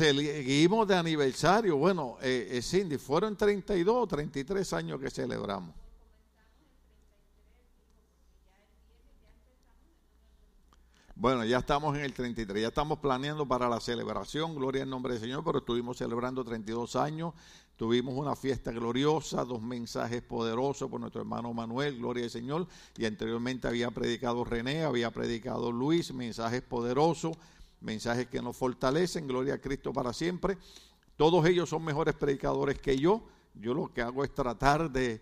Seguimos de aniversario. Bueno, eh, eh, Cindy, fueron 32 o 33 años que celebramos. Bueno, ya estamos en el 33, ya estamos planeando para la celebración, gloria al nombre del Señor, pero estuvimos celebrando 32 años, tuvimos una fiesta gloriosa, dos mensajes poderosos por nuestro hermano Manuel, gloria al Señor, y anteriormente había predicado René, había predicado Luis, mensajes poderosos, mensajes que nos fortalecen, gloria a Cristo para siempre. Todos ellos son mejores predicadores que yo, yo lo que hago es tratar de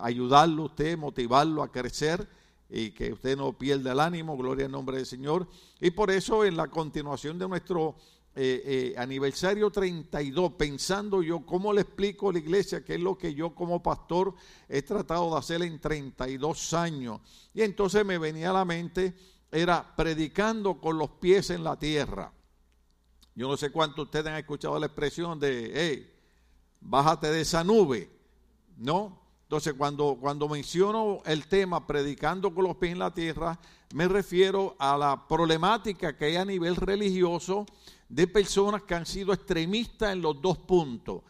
ayudarlo a usted, motivarlo a crecer y que usted no pierda el ánimo, gloria al nombre del Señor. Y por eso en la continuación de nuestro eh, eh, aniversario 32, pensando yo cómo le explico a la iglesia qué es lo que yo como pastor he tratado de hacer en 32 años. Y entonces me venía a la mente, era predicando con los pies en la tierra. Yo no sé cuánto ustedes han escuchado la expresión de, hey, bájate de esa nube, ¿no? Entonces, cuando, cuando menciono el tema predicando con los pies en la tierra, me refiero a la problemática que hay a nivel religioso de personas que han sido extremistas en los dos puntos.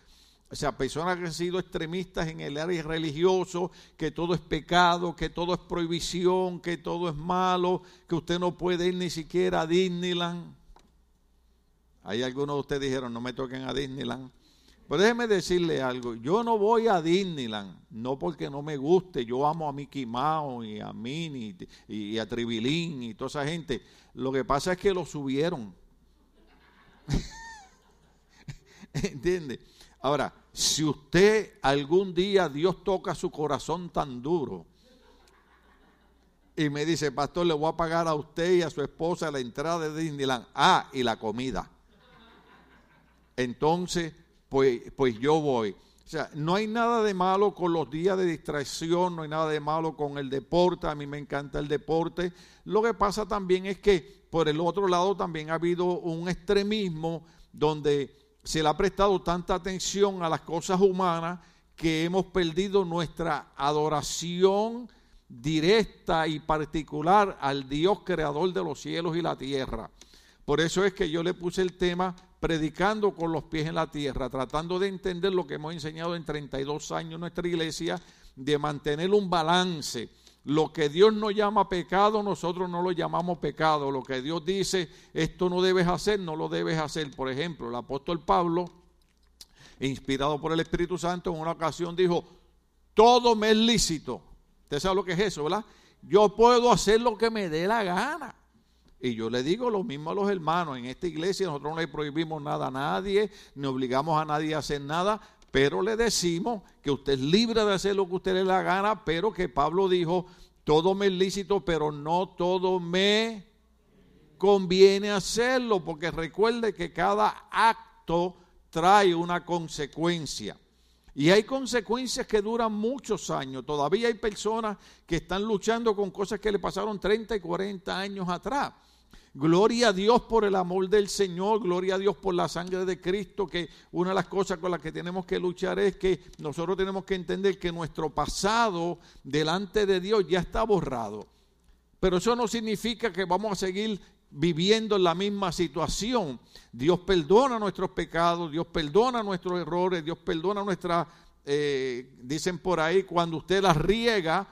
O sea, personas que han sido extremistas en el área religioso, que todo es pecado, que todo es prohibición, que todo es malo, que usted no puede ir ni siquiera a Disneyland. Hay algunos de ustedes dijeron, no me toquen a Disneyland. Pero déjeme decirle algo, yo no voy a Disneyland, no porque no me guste, yo amo a Mickey Mouse y a Minnie y, a Tribilín y toda esa gente. Lo que pasa es que lo subieron. ¿Entiende? Ahora, si usted algún día Dios toca su corazón tan duro y me dice, pastor, le voy a pagar a usted y a su esposa la entrada de Disneyland, ah, y la comida. Entonces, pues, pues yo voy. O sea, no hay nada de malo con los días de distracción, no hay nada de malo con el deporte, a mí me encanta el deporte. Lo que pasa también es que por el otro lado también ha habido un extremismo donde se le ha prestado tanta atención a las cosas humanas que hemos perdido nuestra adoración directa y particular al Dios creador de los cielos y la tierra. Por eso es que yo le puse el tema predicando con los pies en la tierra, tratando de entender lo que hemos enseñado en 32 años en nuestra iglesia, de mantener un balance. Lo que Dios no llama pecado, nosotros no lo llamamos pecado. Lo que Dios dice, esto no debes hacer, no lo debes hacer. Por ejemplo, el apóstol Pablo, inspirado por el Espíritu Santo, en una ocasión dijo, todo me es lícito. Usted sabe lo que es eso, ¿verdad? Yo puedo hacer lo que me dé la gana. Y yo le digo lo mismo a los hermanos, en esta iglesia nosotros no le prohibimos nada a nadie, ni obligamos a nadie a hacer nada, pero le decimos que usted es libre de hacer lo que usted le da gana, pero que Pablo dijo, todo me es lícito, pero no todo me conviene hacerlo, porque recuerde que cada acto trae una consecuencia. Y hay consecuencias que duran muchos años. Todavía hay personas que están luchando con cosas que le pasaron 30 y 40 años atrás. Gloria a Dios por el amor del Señor, gloria a Dios por la sangre de Cristo, que una de las cosas con las que tenemos que luchar es que nosotros tenemos que entender que nuestro pasado delante de Dios ya está borrado. Pero eso no significa que vamos a seguir viviendo en la misma situación. Dios perdona nuestros pecados, Dios perdona nuestros errores, Dios perdona nuestras, eh, dicen por ahí, cuando usted las riega,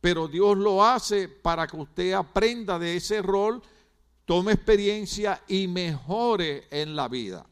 pero Dios lo hace para que usted aprenda de ese error tome experiencia y mejore en la vida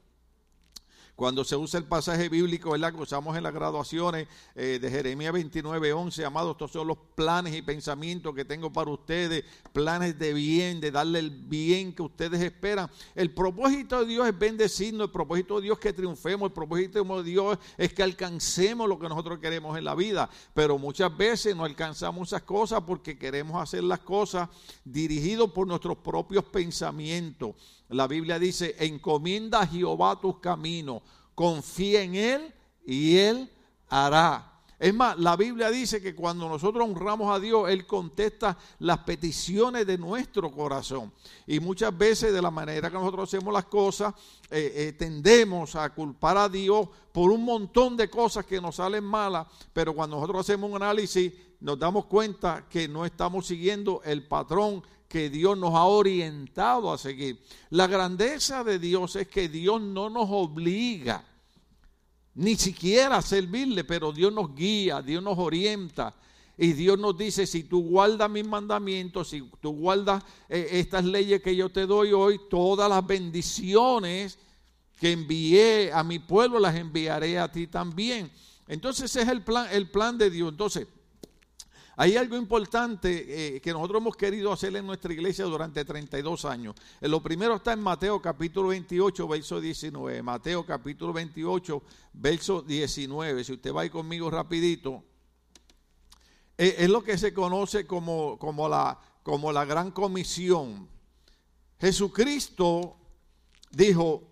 cuando se usa el pasaje bíblico, ¿verdad? Que usamos en las graduaciones eh, de Jeremías 29, 11, amados, estos son los planes y pensamientos que tengo para ustedes, planes de bien, de darle el bien que ustedes esperan. El propósito de Dios es bendecirnos, el propósito de Dios es que triunfemos, el propósito de Dios es que alcancemos lo que nosotros queremos en la vida, pero muchas veces no alcanzamos esas cosas porque queremos hacer las cosas dirigidos por nuestros propios pensamientos. La Biblia dice, encomienda a Jehová tus caminos, confía en Él y Él hará. Es más, la Biblia dice que cuando nosotros honramos a Dios, Él contesta las peticiones de nuestro corazón. Y muchas veces de la manera que nosotros hacemos las cosas, eh, eh, tendemos a culpar a Dios por un montón de cosas que nos salen malas, pero cuando nosotros hacemos un análisis, nos damos cuenta que no estamos siguiendo el patrón que Dios nos ha orientado a seguir. La grandeza de Dios es que Dios no nos obliga ni siquiera a servirle, pero Dios nos guía, Dios nos orienta. Y Dios nos dice, si tú guardas mis mandamientos, si tú guardas eh, estas leyes que yo te doy hoy, todas las bendiciones que envié a mi pueblo las enviaré a ti también. Entonces ese es el plan, el plan de Dios. Entonces, hay algo importante eh, que nosotros hemos querido hacer en nuestra iglesia durante 32 años. Eh, lo primero está en Mateo capítulo 28, verso 19. Mateo capítulo 28, verso 19. Si usted va ahí conmigo rapidito. Eh, es lo que se conoce como, como, la, como la gran comisión. Jesucristo dijo,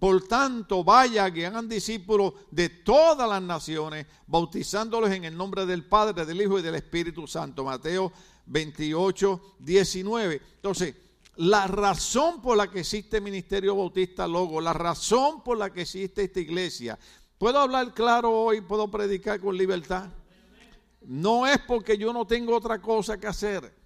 por tanto, vaya que hagan discípulos de todas las naciones, bautizándolos en el nombre del Padre, del Hijo y del Espíritu Santo. Mateo 28, 19. Entonces, la razón por la que existe Ministerio Bautista Logo, la razón por la que existe esta iglesia, ¿puedo hablar claro hoy? ¿Puedo predicar con libertad? No es porque yo no tengo otra cosa que hacer.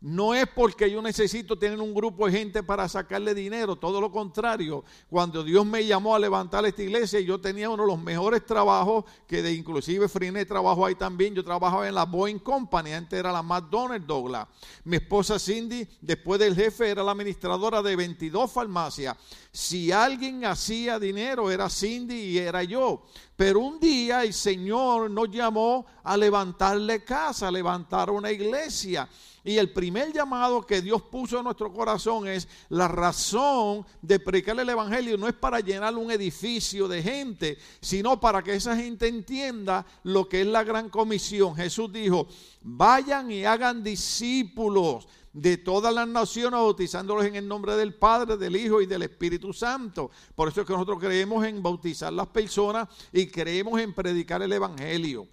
No es porque yo necesito tener un grupo de gente para sacarle dinero, todo lo contrario. Cuando Dios me llamó a levantar esta iglesia, yo tenía uno de los mejores trabajos, que de inclusive Friné trabajó ahí también. Yo trabajaba en la Boeing Company, antes era la McDonald's Douglas. Mi esposa Cindy, después del jefe, era la administradora de 22 farmacias. Si alguien hacía dinero, era Cindy y era yo. Pero un día el Señor nos llamó a levantarle casa, a levantar una iglesia. Y el primer llamado que Dios puso en nuestro corazón es la razón de predicar el Evangelio. No es para llenar un edificio de gente, sino para que esa gente entienda lo que es la gran comisión. Jesús dijo, vayan y hagan discípulos de todas las naciones, bautizándolos en el nombre del Padre, del Hijo y del Espíritu Santo. Por eso es que nosotros creemos en bautizar las personas y creemos en predicar el Evangelio.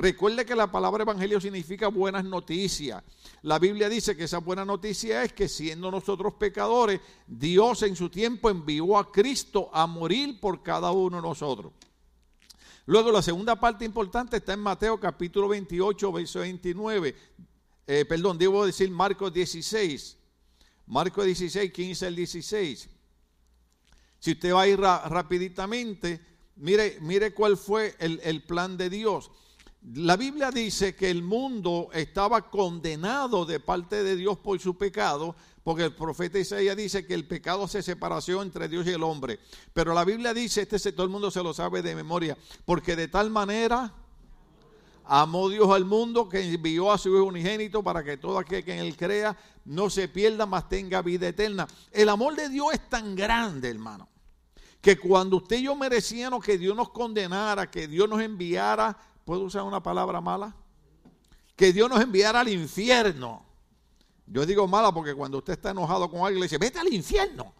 Recuerde que la palabra evangelio significa buenas noticias. La Biblia dice que esa buena noticia es que siendo nosotros pecadores, Dios en su tiempo envió a Cristo a morir por cada uno de nosotros. Luego la segunda parte importante está en Mateo capítulo 28, verso 29. Eh, perdón, debo decir Marcos 16. Marcos 16, 15 al 16. Si usted va a ir mire, mire cuál fue el plan de Dios. La Biblia dice que el mundo estaba condenado de parte de Dios por su pecado, porque el profeta Isaías dice que el pecado hace separación entre Dios y el hombre. Pero la Biblia dice, este todo el mundo se lo sabe de memoria, porque de tal manera amó Dios al mundo que envió a su Hijo unigénito para que todo aquel que en él crea no se pierda, mas tenga vida eterna. El amor de Dios es tan grande, hermano, que cuando usted y yo merecíamos que Dios nos condenara, que Dios nos enviara ¿Puedo usar una palabra mala? Que Dios nos enviara al infierno. Yo digo mala porque cuando usted está enojado con alguien le dice, vete al infierno.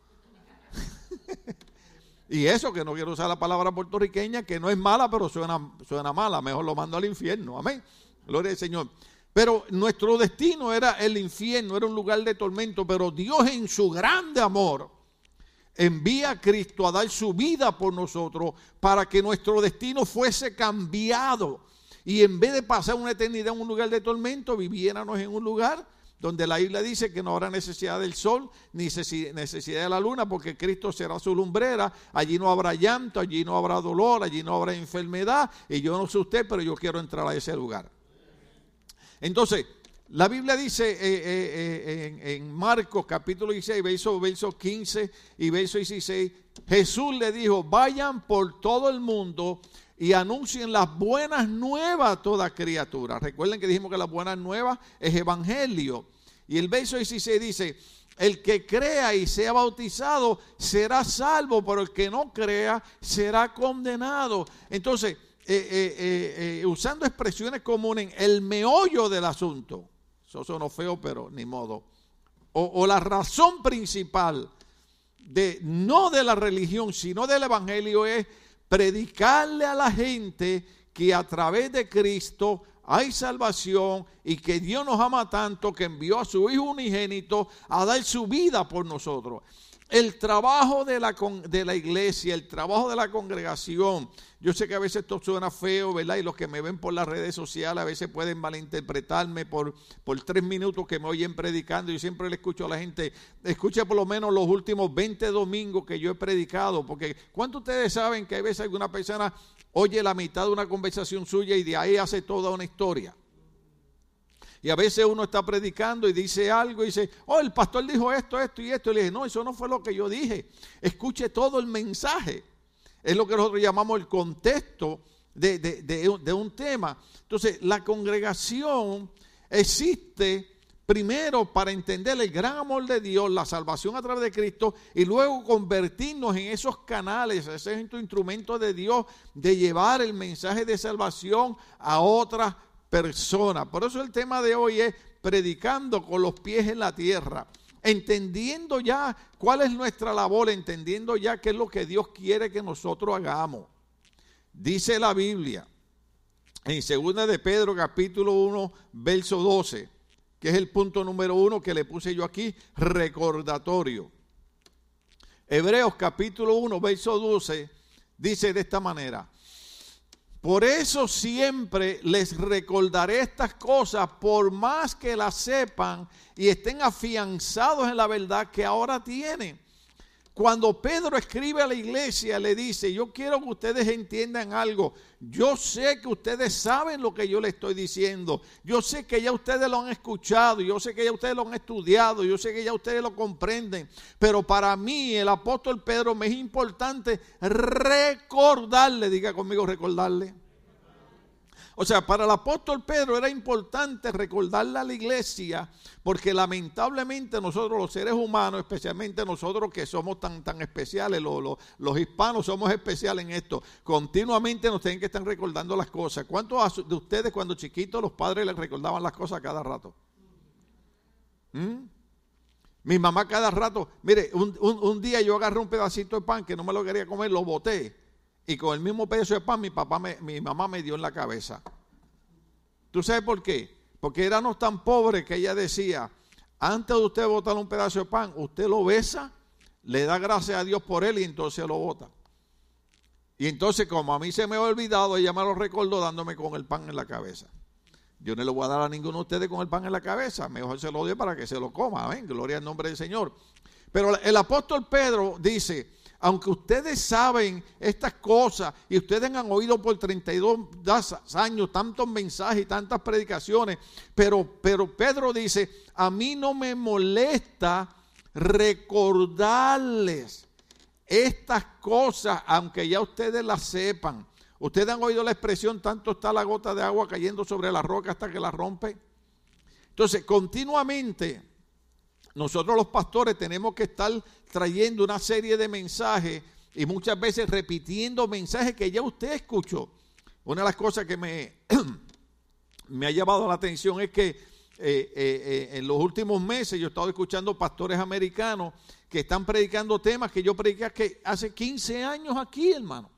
y eso que no quiero usar la palabra puertorriqueña, que no es mala, pero suena, suena mala. Mejor lo mando al infierno. Amén. Gloria al Señor. Pero nuestro destino era el infierno, era un lugar de tormento. Pero Dios en su grande amor envía a Cristo a dar su vida por nosotros para que nuestro destino fuese cambiado. Y en vez de pasar una eternidad en un lugar de tormento, viviéramos en un lugar donde la Biblia dice que no habrá necesidad del sol ni necesidad de la luna, porque Cristo será su lumbrera. Allí no habrá llanto, allí no habrá dolor, allí no habrá enfermedad. Y yo no sé usted, pero yo quiero entrar a ese lugar. Entonces, la Biblia dice eh, eh, eh, en, Marcos capítulo 16, verso, 15 y verso 16, Jesús le dijo, vayan por todo el mundo y anuncien las buenas nuevas a toda criatura. Recuerden que dijimos que las buenas nuevas es evangelio. Y el verso 16 dice, el que crea y sea bautizado será salvo, pero el que no crea será condenado. Entonces, usando expresiones comunes, el meollo del asunto eso sonó feo, pero ni modo. O, la razón principal de no de la religión, sino del evangelio es predicarle a la gente que a través de Cristo hay salvación y que Dios nos ama tanto que envió a su Hijo unigénito a dar su vida por nosotros. el trabajo de la, de la iglesia, el trabajo de la congregación. Yo sé que a veces esto suena feo, ¿verdad? Y los que me ven por las redes sociales a veces pueden malinterpretarme por, por tres minutos que me oyen predicando. Yo siempre le escucho a la gente, escuche por lo menos los últimos 20 domingos que yo he predicado, porque ¿cuántos ustedes saben que a veces alguna persona oye la mitad de una conversación suya y de ahí hace toda una historia? Y a veces uno está predicando y dice algo y dice, oh, el pastor dijo esto, esto y esto. Y le dije, no, eso no fue lo que yo dije. Escuche todo el mensaje. Es lo que nosotros llamamos el contexto de, de un tema. Entonces, la congregación existe primero para entender el gran amor de Dios, la salvación a través de Cristo, y luego convertirnos en esos canales, ese instrumento de Dios de llevar el mensaje de salvación a otras persona. Por eso el tema de hoy es predicando con los pies en la tierra, entendiendo ya cuál es nuestra labor, entendiendo ya qué es lo que Dios quiere que nosotros hagamos. Dice la Biblia en 2 de Pedro capítulo 1, verso 12, que es el punto número uno que le puse yo aquí, recordatorio. Hebreos capítulo 1, verso 12, dice de esta manera, por eso siempre les recordaré estas cosas, por más que las sepan y estén afianzados en la verdad que ahora tienen. Cuando Pedro escribe a la iglesia, le dice, yo quiero que ustedes entiendan algo. Yo sé que ustedes saben lo que yo les estoy diciendo. Yo sé que ya ustedes lo han escuchado. Yo sé que ya ustedes lo han estudiado. Yo sé que ya ustedes lo comprenden. Pero para mí, el apóstol Pedro, me es importante recordarle, diga conmigo, recordarle o sea, para el apóstol Pedro era importante recordarle a la iglesia, porque lamentablemente nosotros los seres humanos, especialmente nosotros que somos tan, tan especiales, los, los, hispanos somos especiales en esto, continuamente nos tienen que estar recordando las cosas. ¿Cuántos de ustedes cuando chiquitos los padres les recordaban las cosas cada rato? ¿Mm? Mi mamá cada rato, mire, un, un, día yo agarré un pedacito de pan que no me lo quería comer, lo boté y con el mismo pedazo de pan mi, papá mi mamá me dio en la cabeza. ¿Tú sabes por qué? Porque éramos tan pobres que ella decía, antes de usted botar un pedazo de pan, usted lo besa, le da gracias a Dios por él y entonces lo bota. Y entonces como a mí se me ha olvidado, ella me lo recordó dándome con el pan en la cabeza. Yo no le voy a dar a ninguno de ustedes con el pan en la cabeza, mejor se lo doy para que se lo coma, amén, gloria al nombre del Señor. Pero el apóstol Pedro dice, aunque ustedes saben estas cosas y ustedes han oído por 32 años tantos mensajes y tantas predicaciones, pero, Pedro dice, a mí no me molesta recordarles estas cosas, aunque ya ustedes las sepan. Ustedes han oído la expresión, tanto está la gota de agua cayendo sobre la roca hasta que la rompe. Entonces, continuamente nosotros los pastores tenemos que estar trayendo una serie de mensajes y muchas veces repitiendo mensajes que ya usted escuchó. Una de las cosas que me, me ha llamado la atención es que eh, eh, eh, en los últimos meses yo he estado escuchando pastores americanos que están predicando temas que yo prediqué hace 15 años aquí, hermano.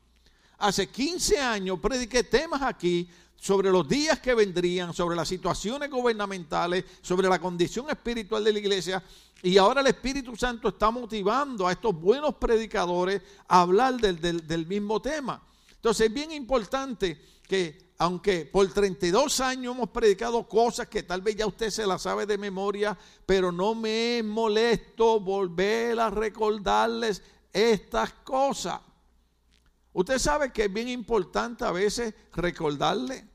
Hace 15 años prediqué temas aquí sobre los días que vendrían, sobre las situaciones gubernamentales, sobre la condición espiritual de la iglesia. Y ahora el Espíritu Santo está motivando a estos buenos predicadores a hablar del, mismo tema. Entonces es bien importante que aunque por 32 años hemos predicado cosas que tal vez ya usted se las sabe de memoria, pero no me es molesto volver a recordarles estas cosas. Usted sabe que es bien importante a veces recordarle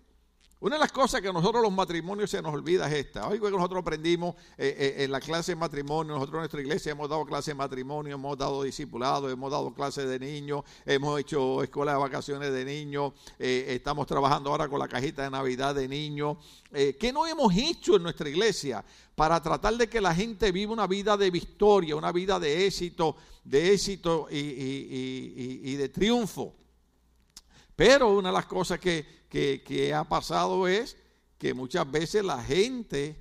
una de las cosas que a nosotros los matrimonios se nos olvida es esta. Hoy que nosotros aprendimos eh, eh, en la clase de matrimonio, nosotros en nuestra iglesia hemos dado clase de matrimonio, hemos dado discipulado, hemos dado clases de niños, hemos hecho escuela de vacaciones de niños, eh, estamos trabajando ahora con la cajita de Navidad de niños. ¿Qué no hemos hecho en nuestra iglesia para tratar de que la gente viva una vida de victoria, una vida de éxito, de éxito y de triunfo? Pero una de las cosas que que, ha pasado es que muchas veces la gente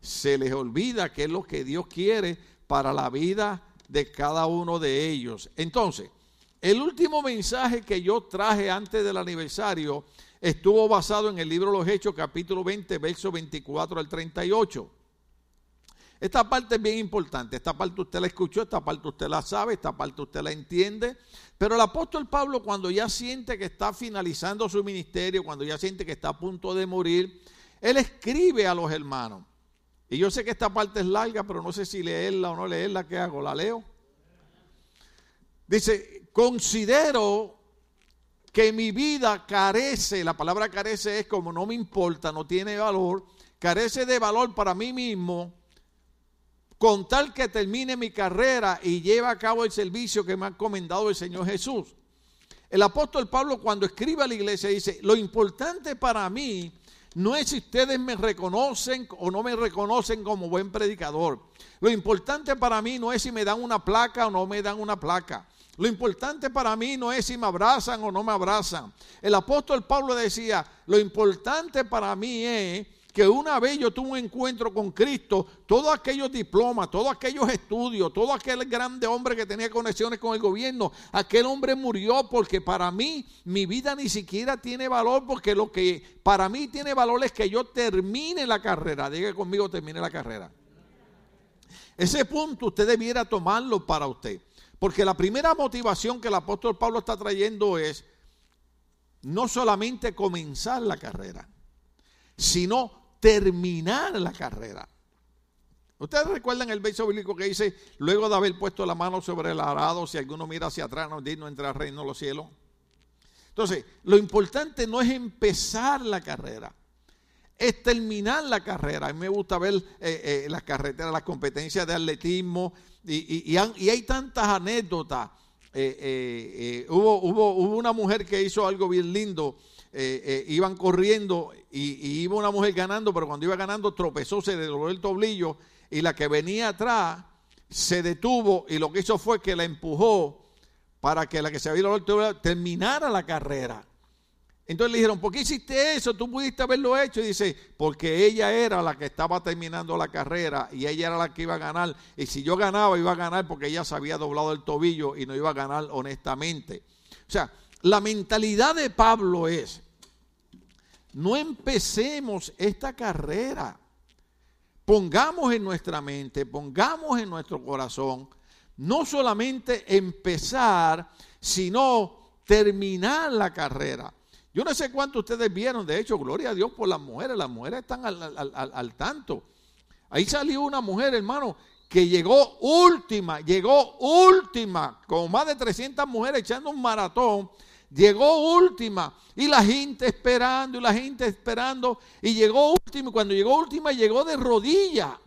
se les olvida qué es lo que Dios quiere para la vida de cada uno de ellos. Entonces, el último mensaje que yo traje antes del aniversario estuvo basado en el libro Los Hechos, capítulo 20, verso 24 al 38. Esta parte es bien importante, esta parte usted la escuchó, esta parte usted la sabe, esta parte usted la entiende, pero el apóstol Pablo cuando ya siente que está finalizando su ministerio, cuando ya siente que está a punto de morir, él escribe a los hermanos. Y yo sé que esta parte es larga, pero no sé si leerla o no leerla, ¿qué hago? ¿La leo? Dice, considero que mi vida carece, la palabra carece es como no me importa, no tiene valor, carece de valor para mí mismo con tal que termine mi carrera y lleve a cabo el servicio que me ha encomendado el Señor Jesús. El apóstol Pablo cuando escribe a la iglesia dice, lo importante para mí no es si ustedes me reconocen o no me reconocen como buen predicador. Lo importante para mí no es si me dan una placa o no me dan una placa. Lo importante para mí no es si me abrazan o no me abrazan. El apóstol Pablo decía, lo importante para mí es que una vez yo tuve un encuentro con Cristo, todos aquellos diplomas, todos aquellos estudios, todo aquel grande hombre que tenía conexiones con el gobierno, aquel hombre murió porque para mí mi vida ni siquiera tiene valor, porque lo que para mí tiene valor es que yo termine la carrera. Diga conmigo, termine la carrera. Ese punto usted debiera tomarlo para usted. Porque la primera motivación que el apóstol Pablo está trayendo es no solamente comenzar la carrera, sino terminar la carrera. Ustedes recuerdan el verso bíblico que dice, luego de haber puesto la mano sobre el arado, si alguno mira hacia atrás, no digno entrar al reino de los cielos. Entonces, lo importante no es empezar la carrera, es terminar la carrera. A mí me gusta ver eh, eh, las carreteras, las competencias de atletismo, y, hay tantas anécdotas. Eh, hubo una mujer que hizo algo bien lindo eh, eh, iban corriendo y, iba una mujer ganando, pero cuando iba ganando tropezó, se dobló el tobillo y la que venía atrás se detuvo y lo que hizo fue que la empujó para que la que se había doblado el tobillo terminara la carrera. Entonces le dijeron, ¿por qué hiciste eso? Tú pudiste haberlo hecho. Y dice, porque ella era la que estaba terminando la carrera y ella era la que iba a ganar. Y si yo ganaba, iba a ganar porque ella se había doblado el tobillo y no iba a ganar honestamente. O sea, la mentalidad de Pablo es, no empecemos esta carrera. Pongamos en nuestra mente, pongamos en nuestro corazón, no solamente empezar, sino terminar la carrera. Yo no sé cuánto ustedes vieron, de hecho, gloria a Dios por las mujeres, las mujeres están al, al tanto. Ahí salió una mujer, hermano, que llegó última, llegó última, con más de 300 mujeres echando un maratón Llegó última y la gente esperando y la gente esperando y llegó última. Y cuando llegó última llegó de rodilla.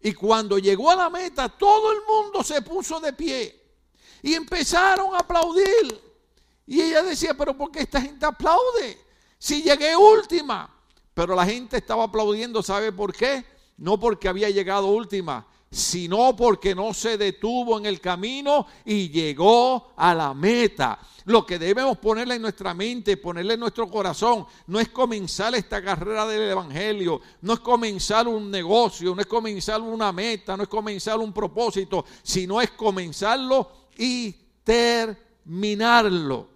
Y cuando llegó a la meta todo el mundo se puso de pie y empezaron a aplaudir. Y ella decía, pero ¿por qué esta gente aplaude? Si llegué última. Pero la gente estaba aplaudiendo, ¿sabe por qué? No porque había llegado última, sino porque no se detuvo en el camino y llegó a la meta. Lo que debemos ponerle en nuestra mente, ponerle en nuestro corazón, no es comenzar esta carrera del Evangelio, no es comenzar un negocio, no es comenzar una meta, no es comenzar un propósito, sino es comenzarlo y terminarlo.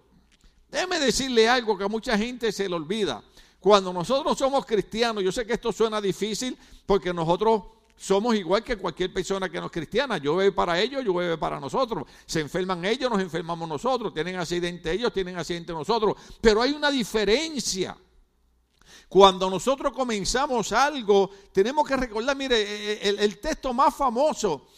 Déjeme decirle algo que a mucha gente se le olvida. Cuando nosotros somos cristianos, yo sé que esto suena difícil porque nosotros somos igual que cualquier persona que no es cristiana. Yo bebo para ellos, yo bebo para nosotros. Se enferman ellos, nos enfermamos nosotros. Tienen accidente ellos, tienen accidente nosotros. Pero hay una diferencia. Cuando nosotros comenzamos algo, tenemos que recordar, mire, eh, eh, el, texto más famoso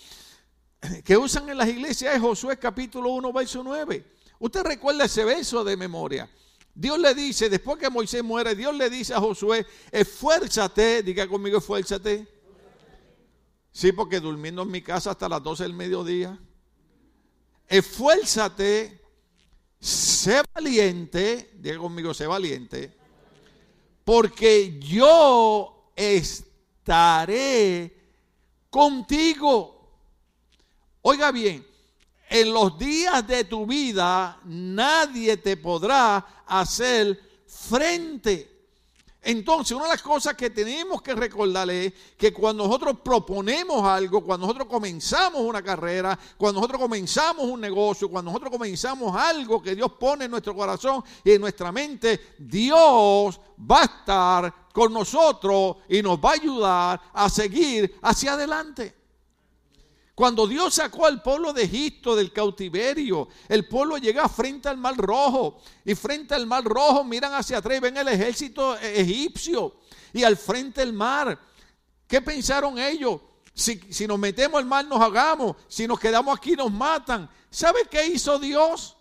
que usan en las iglesias es Josué capítulo 1, verso 9. Usted recuerda ese verso de memoria. Dios le dice, después que Moisés muere, Dios le dice a Josué, esfuérzate, diga conmigo, esfuérzate Sí, porque durmiendo en mi casa hasta las 12 del mediodía. Esfuérzate, sé valiente, diga conmigo, sé valiente, porque yo estaré contigo. Oiga bien, en los días de tu vida nadie te podrá hacer frente. Entonces, una de las cosas que tenemos que recordarle es que cuando nosotros proponemos algo, cuando nosotros comenzamos una carrera, cuando nosotros comenzamos un negocio, cuando nosotros comenzamos algo que Dios pone en nuestro corazón y en nuestra mente, Dios va a estar con nosotros y nos va a ayudar a seguir hacia adelante. Cuando Dios sacó al pueblo de Egipto del cautiverio, el pueblo llega frente al mar rojo y frente al mar rojo miran hacia atrás y ven el ejército egipcio y al frente del mar. ¿Qué pensaron ellos? Si, si nos metemos al mar nos hagamos, si nos quedamos aquí nos matan. ¿Sabe qué hizo Dios?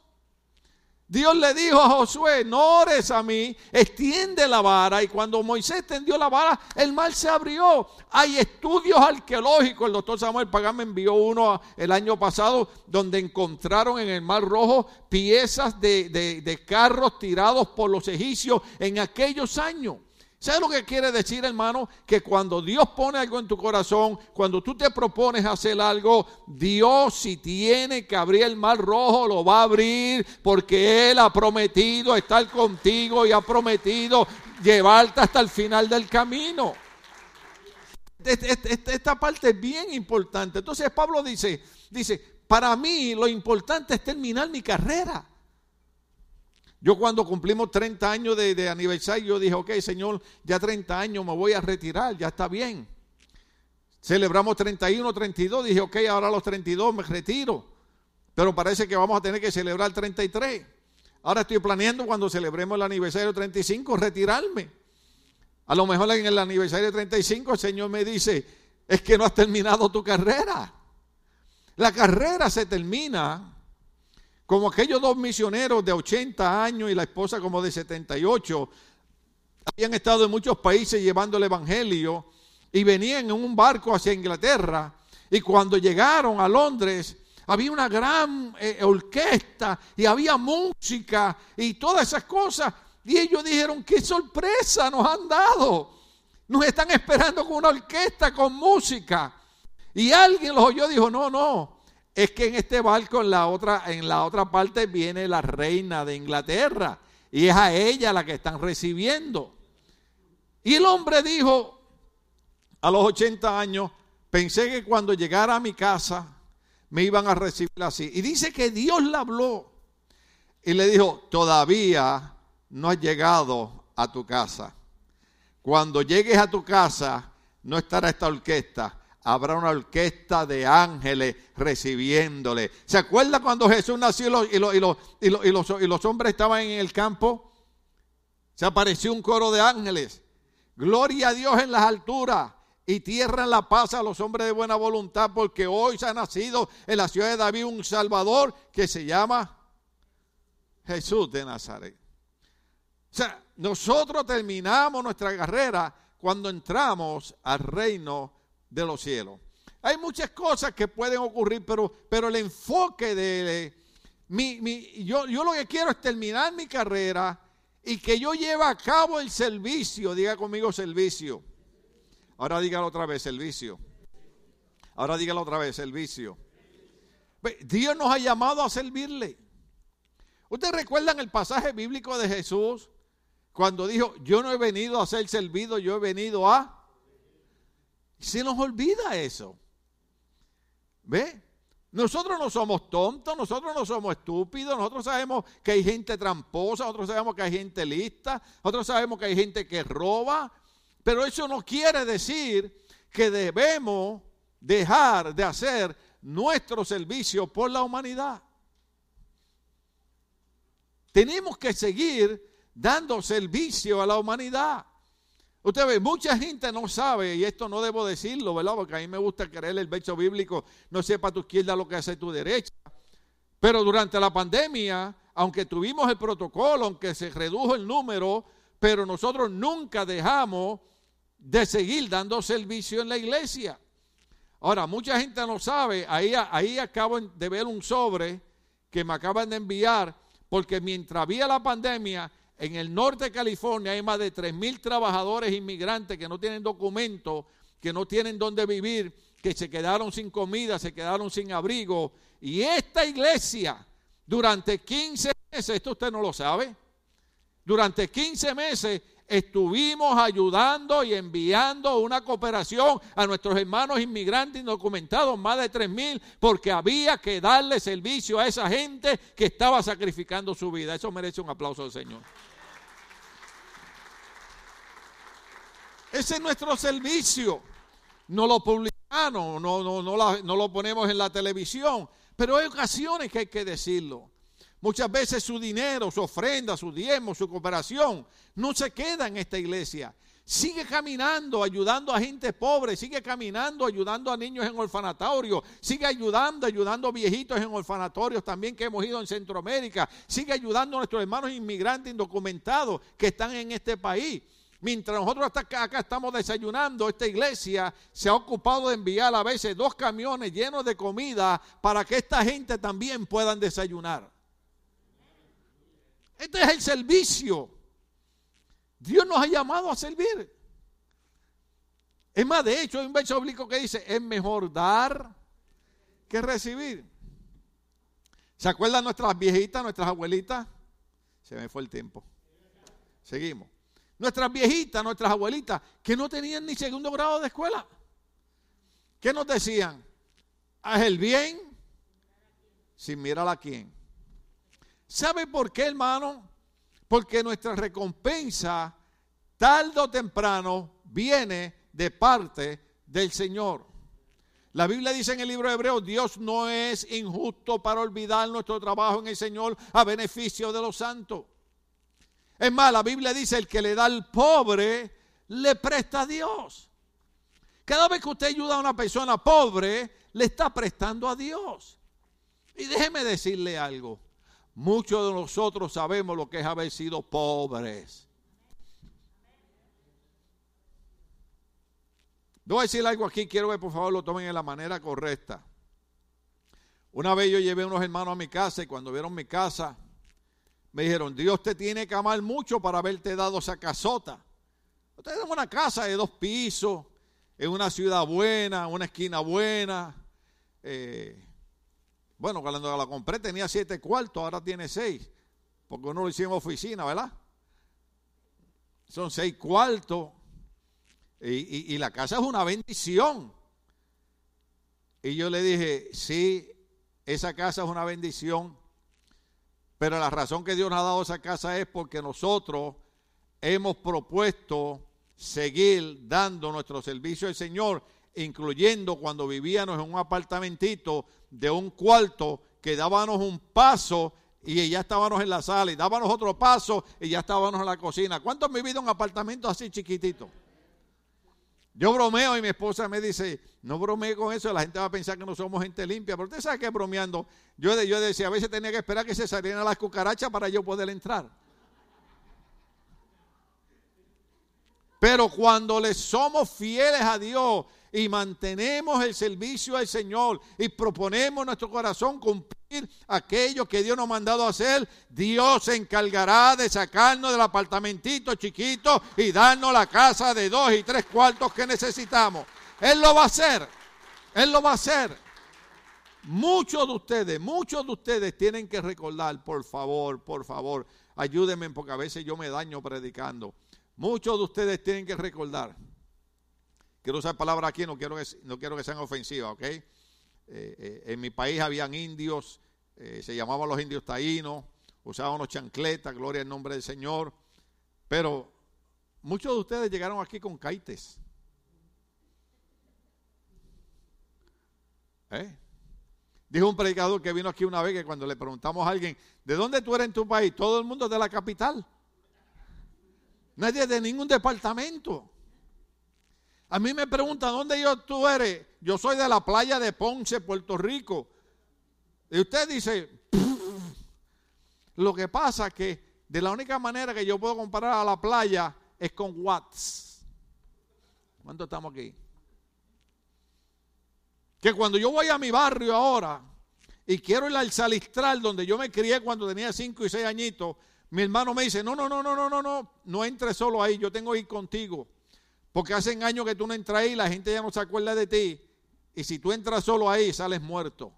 Dios le dijo a Josué, no ores a mí, extiende la vara. Y cuando Moisés extendió la vara, el mar se abrió. Hay estudios arqueológicos, el doctor Samuel Pagán me envió uno el año pasado, donde encontraron en el mar rojo piezas de, de carros tirados por los egipcios en aquellos años. ¿Sabes lo que quiere decir, hermano? Que cuando Dios pone algo en tu corazón, cuando tú te propones hacer algo, Dios si tiene que abrir el mar rojo, lo va a abrir porque Él ha prometido estar contigo y ha prometido llevarte hasta el final del camino. Esta parte es bien importante. Entonces Pablo dice, dice, para mí lo importante es terminar mi carrera. Yo cuando cumplimos 30 años de, aniversario, yo dije, ok, Señor, ya 30 años me voy a retirar, ya está bien. Celebramos 31, 32, dije, ok, ahora los 32 me retiro. Pero parece que vamos a tener que celebrar 33. Ahora estoy planeando cuando celebremos el aniversario 35 retirarme. A lo mejor en el aniversario 35 el Señor me dice, es que no has terminado tu carrera. La carrera se termina como aquellos dos misioneros de 80 años y la esposa como de 78, habían estado en muchos países llevando el Evangelio y venían en un barco hacia Inglaterra y cuando llegaron a Londres había una gran eh, orquesta y había música y todas esas cosas y ellos dijeron, qué sorpresa nos han dado. Nos están esperando con una orquesta, con música. Y alguien los oyó y dijo, no, no, es que en este barco en la otra, en la otra parte viene la reina de Inglaterra y es a ella la que están recibiendo. Y el hombre dijo a los 80 años, pensé que cuando llegara a mi casa me iban a recibir así. Y dice que Dios le habló y le dijo, todavía no has llegado a tu casa. Cuando llegues a tu casa no estará esta orquesta, habrá una orquesta de ángeles recibiéndole. ¿Se acuerda cuando Jesús nació y los, hombres estaban en el campo? Se apareció un coro de ángeles. Gloria a Dios en las alturas y tierra en la paz a los hombres de buena voluntad, porque hoy se ha nacido en la ciudad de David un Salvador que se llama Jesús de Nazaret. O sea, nosotros terminamos nuestra carrera cuando entramos al reino de los cielos. Hay muchas cosas que pueden ocurrir, pero, pero el enfoque de... Mi, mi, yo, yo lo que quiero es terminar mi carrera y que yo lleve a cabo el servicio. Diga conmigo servicio. Ahora dígalo otra vez, servicio. Ahora dígalo otra vez, servicio. Dios nos ha llamado a servirle. ¿Ustedes recuerdan el pasaje bíblico de Jesús cuando dijo, yo no he venido a ser servido, yo he venido a se nos olvida eso. ¿Ve? Nosotros no somos tontos, nosotros no somos estúpidos, nosotros sabemos que hay gente tramposa, nosotros sabemos que hay gente lista, nosotros sabemos que hay gente que roba, pero eso no quiere decir que debemos dejar de hacer nuestro servicio por la humanidad. Tenemos que seguir dando servicio a la humanidad. Usted ve, mucha gente no sabe, y esto no debo decirlo, ¿verdad? Porque a mí me gusta creer el verso bíblico, no sepa tu izquierda lo que hace tu derecha. Pero durante la pandemia, aunque tuvimos el protocolo, aunque se redujo el número, pero nosotros nunca dejamos de seguir dando servicio en la iglesia. Ahora, mucha gente no sabe, ahí, ahí acabo de ver un sobre que me acaban de enviar, porque mientras había la pandemia, en el norte de California hay más de 3.000 trabajadores inmigrantes que no tienen documentos, que no tienen dónde vivir, que se quedaron sin comida, se quedaron sin abrigo. Y esta iglesia, durante 15 meses, esto usted no lo sabe, durante 15 meses estuvimos ayudando y enviando una cooperación a nuestros hermanos inmigrantes indocumentados, más de tres mil, porque había que darle servicio a esa gente que estaba sacrificando su vida. Eso merece un aplauso del Señor. Ese es nuestro servicio. No lo publicamos, no, lo ponemos en la televisión, pero hay ocasiones que hay que decirlo. Muchas veces su dinero, su ofrenda, su diezmo, su cooperación no se queda en esta iglesia. Sigue caminando, ayudando a gente pobre, sigue caminando, ayudando a niños en orfanatorios, sigue ayudando, ayudando a viejitos en orfanatorios también que hemos ido en Centroamérica, sigue ayudando a nuestros hermanos inmigrantes indocumentados que están en este país. Mientras nosotros acá, acá estamos desayunando, esta iglesia se ha ocupado de enviar a veces dos camiones llenos de comida para que esta gente también puedan desayunar. Este es el servicio. Dios nos ha llamado a servir. Es más, de hecho, hay un verso bíblico que dice, es mejor dar que recibir. ¿Se acuerdan nuestras viejitas, nuestras abuelitas? Se me fue el tiempo. Seguimos. Nuestras viejitas, nuestras abuelitas, que no tenían ni segundo grado de escuela. ¿Qué nos decían? Haz el bien sin mirar a quién. ¿Sabe por qué, hermano? Porque nuestra recompensa, tarde o temprano, viene de parte del Señor. La Biblia dice en el libro de Hebreos, Dios no es injusto para olvidar nuestro trabajo en el Señor a beneficio de los santos. Es más, la Biblia dice, el que le da al pobre, le presta a Dios. Cada vez que usted ayuda a una persona pobre, le está prestando a Dios. Y déjeme decirle algo. Muchos de nosotros sabemos lo que es haber sido pobres. Voy a decir algo aquí, quiero que por favor lo tomen de la manera correcta. Una vez yo llevé unos hermanos a mi casa y cuando vieron mi casa, me dijeron, Dios te tiene que amar mucho para haberte dado esa casota. Ustedes tienen una casa de dos pisos, en una ciudad buena, una esquina buena. Eh, bueno, cuando la compré tenía siete cuartos, ahora tiene seis, porque uno lo hicimos oficina, ¿verdad? Son seis cuartos y la casa es una bendición. Y yo le dije, sí, esa casa es una bendición, pero la razón que Dios nos ha dado esa casa es porque nosotros hemos propuesto seguir dando nuestro servicio al Señor incluyendo cuando vivíamos en un apartamentito de un cuarto que dábamos un paso y ya estábamos en la sala y dábamos otro paso y ya estábamos en la cocina. ¿Cuántos han vivido en un apartamento así chiquitito? Yo bromeo y mi esposa me dice, no bromee con eso, la gente va a pensar que no somos gente limpia, pero usted sabe que bromeando, yo, yo decía, a veces tenía que esperar que se salieran las cucarachas para yo poder entrar. Pero cuando le somos fieles a Dios y mantenemos el servicio al Señor y proponemos nuestro corazón cumplir aquello que Dios nos ha mandado hacer, Dios se encargará de sacarnos del apartamentito chiquito y darnos la casa de dos y tres cuartos que necesitamos. Él lo va a hacer. Él lo va a hacer. Muchos de ustedes, muchos de ustedes tienen que recordar, por favor, por favor, ayúdenme porque a veces yo me daño predicando. Muchos de ustedes tienen que recordar quiero usar palabras aquí, no quiero que, no quiero que sean ofensivas, ¿ok? Eh, eh, en mi país habían indios, eh, se llamaban los indios taínos, usaban los chancletas, gloria al nombre del Señor, pero muchos de ustedes llegaron aquí con caites. Dijo un predicador que vino aquí una vez que cuando le preguntamos a alguien, ¿de dónde tú eres en tu país? Todo el mundo de la capital. Nadie de ningún departamento. A mí me preguntan, ¿dónde yo, tú eres? Yo soy de la playa de Ponce, Puerto Rico. Y usted dice, lo que pasa es que de la única manera que yo puedo comparar a la playa es con watts. ¿Cuánto estamos aquí? Que cuando yo voy a mi barrio ahora y quiero ir al salistral donde yo me crié cuando tenía 5 y 6 añitos, mi hermano me dice, no, no, no, no, no, no, no, no entres solo ahí, yo tengo que ir contigo. Porque hace años que tú no entras ahí, la gente ya no se acuerda de ti. Y si tú entras solo ahí, sales muerto.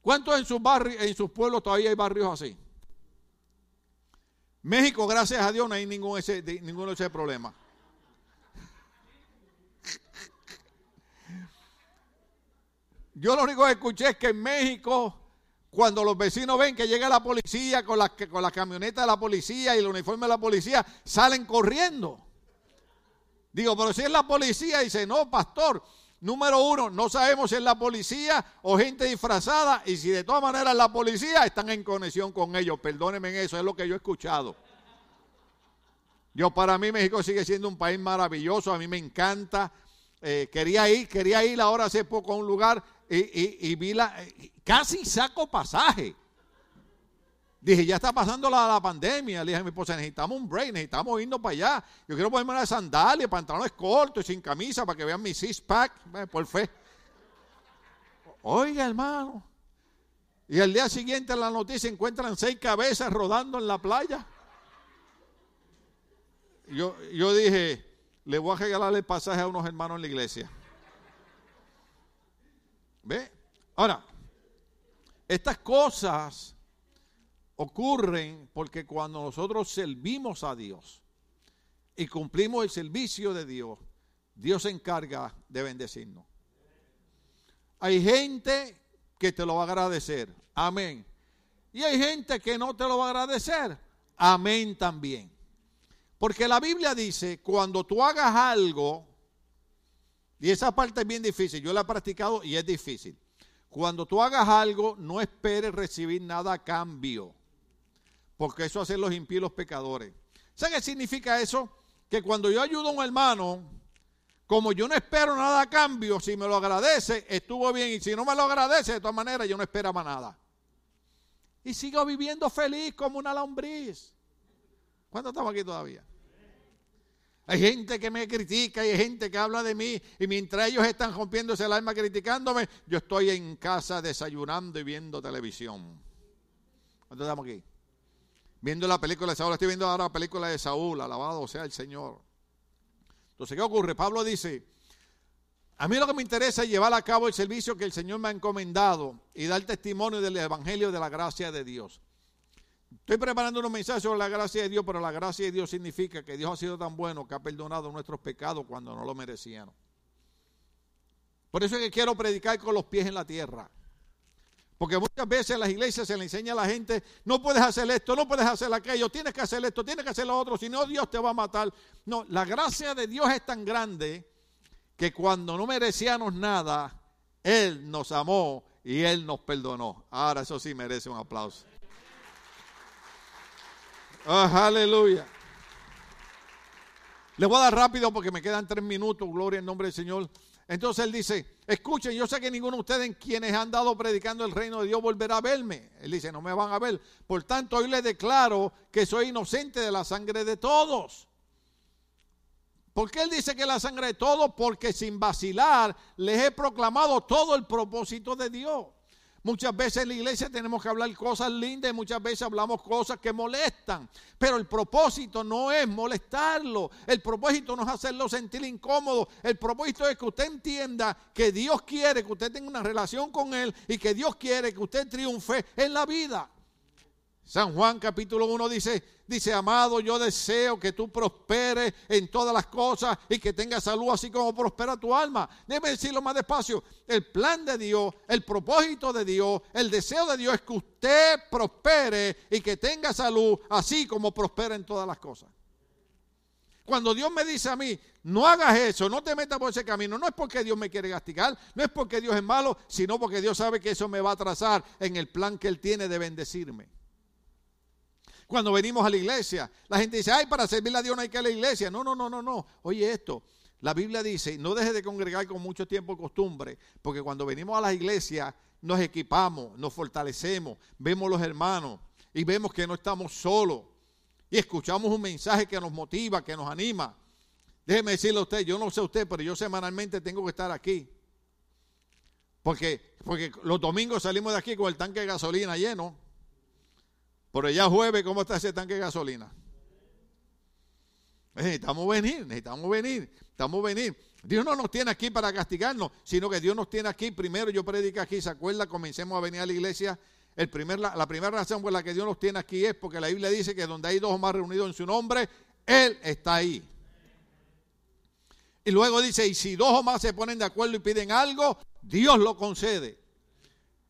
¿Cuántos en sus barrios, en sus pueblos todavía hay barrios así? México, gracias a Dios, no hay ningún ese, ninguno de ese problema. Yo lo único que escuché es que en México, cuando los vecinos ven que llega la policía con la, con la camioneta de la policía y el uniforme de la policía, salen corriendo. Digo, pero si es la policía, dice, no, pastor, número uno, no sabemos si es la policía o gente disfrazada y si de todas maneras la policía están en conexión con ellos. Perdónenme eso, es lo que yo he escuchado. Yo para mí México sigue siendo un país maravilloso, a mí me encanta. Eh, quería ir, quería ir ahora hace poco a un lugar y, vi la, casi saco pasaje. Dije, ya está pasando la, la, pandemia. Le dije a mi esposa, necesitamos un break, necesitamos irnos para allá. Yo quiero ponerme una sandalia, pantalones cortos y sin camisa para que vean mi six-pack, eh, por fe. Oiga, hermano. Y el día siguiente en la noticia encuentran seis cabezas rodando en la playa. Yo, yo dije, le voy a regalar el pasaje a unos hermanos en la iglesia. ¿Ve? Ahora, estas cosas ocurren porque cuando nosotros servimos a Dios y cumplimos el servicio de Dios, Dios se encarga de bendecirnos. Hay gente que te lo va a agradecer. Amén. Y hay gente que no te lo va a agradecer. Amén también. Porque la Biblia dice, cuando tú hagas algo, y esa parte es bien difícil, yo la he practicado y es difícil. Cuando tú hagas algo, no esperes recibir nada a cambio, porque eso hacen los impíos los pecadores. ¿Sabes qué significa eso? Que cuando yo ayudo a un hermano, como yo no espero nada a cambio, si me lo agradece, estuvo bien, y si no me lo agradece, de todas maneras, yo no esperaba nada. Y sigo viviendo feliz como una lombriz. ¿Cuántos estamos aquí todavía? Hay gente que me critica y hay gente que habla de mí y mientras ellos están rompiéndose el alma criticándome, yo estoy en casa desayunando y viendo televisión. ¿Cuántos estamos aquí? Viendo la película de Saúl. Estoy viendo ahora la película de Saúl. Alabado sea el Señor. Entonces, ¿qué ocurre? Pablo dice, a mí lo que me interesa es llevar a cabo el servicio que el Señor me ha encomendado y dar testimonio del Evangelio de la gracia de Dios. Estoy preparando unos mensajes sobre la gracia de Dios, pero la gracia de Dios significa que Dios ha sido tan bueno que ha perdonado nuestros pecados cuando no lo merecían. Por eso es que quiero predicar con los pies en la tierra. Porque muchas veces en las iglesias se le enseña a la gente, no puedes hacer esto, no puedes hacer aquello, tienes que hacer esto, tienes que hacer lo otro, si no Dios te va a matar. No, la gracia de Dios es tan grande que cuando no merecíamos nada, Él nos amó y Él nos perdonó. Ahora eso sí merece un aplauso. Oh, aleluya. Le voy a dar rápido porque me quedan tres minutos, gloria en nombre del Señor. Entonces él dice, escuchen, yo sé que ninguno de ustedes quienes han dado predicando el reino de Dios volverá a verme. Él dice, no me van a ver. Por tanto, hoy les declaro que soy inocente de la sangre de todos. ¿Por qué él dice que la sangre de todos? Porque sin vacilar les he proclamado todo el propósito de Dios. Muchas veces en la iglesia tenemos que hablar cosas lindas y muchas veces hablamos cosas que molestan. Pero el propósito no es molestarlo. El propósito no es hacerlo sentir incómodo. El propósito es que usted entienda que Dios quiere que usted tenga una relación con Él y que Dios quiere que usted triunfe en la vida. San Juan capítulo 1 dice, dice, amado, yo deseo que tú prosperes en todas las cosas y que tengas salud así como prospera tu alma. Debe decirlo más despacio. El plan de Dios, el propósito de Dios, el deseo de Dios es que usted prospere y que tenga salud así como prospera en todas las cosas. Cuando Dios me dice a mí, no hagas eso, no te metas por ese camino, no es porque Dios me quiere castigar, no es porque Dios es malo, sino porque Dios sabe que eso me va a trazar en el plan que Él tiene de bendecirme cuando venimos a la iglesia. La gente dice, ay, para servirle a Dios no hay que ir a la iglesia. No, no, no, no, no. Oye esto, la Biblia dice, no dejes de congregar con mucho tiempo costumbre, porque cuando venimos a la iglesia nos equipamos, nos fortalecemos, vemos los hermanos y vemos que no estamos solos y escuchamos un mensaje que nos motiva, que nos anima. Déjeme decirle a usted, yo no sé usted, pero yo semanalmente tengo que estar aquí. Porque, porque los domingos salimos de aquí con el tanque de gasolina lleno. Por ya jueves, ¿cómo está ese tanque de gasolina? Necesitamos venir, necesitamos venir, necesitamos venir. Dios no nos tiene aquí para castigarnos, sino que Dios nos tiene aquí. Primero yo predico aquí, ¿se acuerda? Comencemos a venir a la iglesia El primer, la, primera razón por la que Dios nos tiene aquí es porque la Biblia dice que donde hay dos o más reunidos en su nombre, Él está ahí. Y luego dice, y si dos o más se ponen de acuerdo y piden algo, Dios lo concede.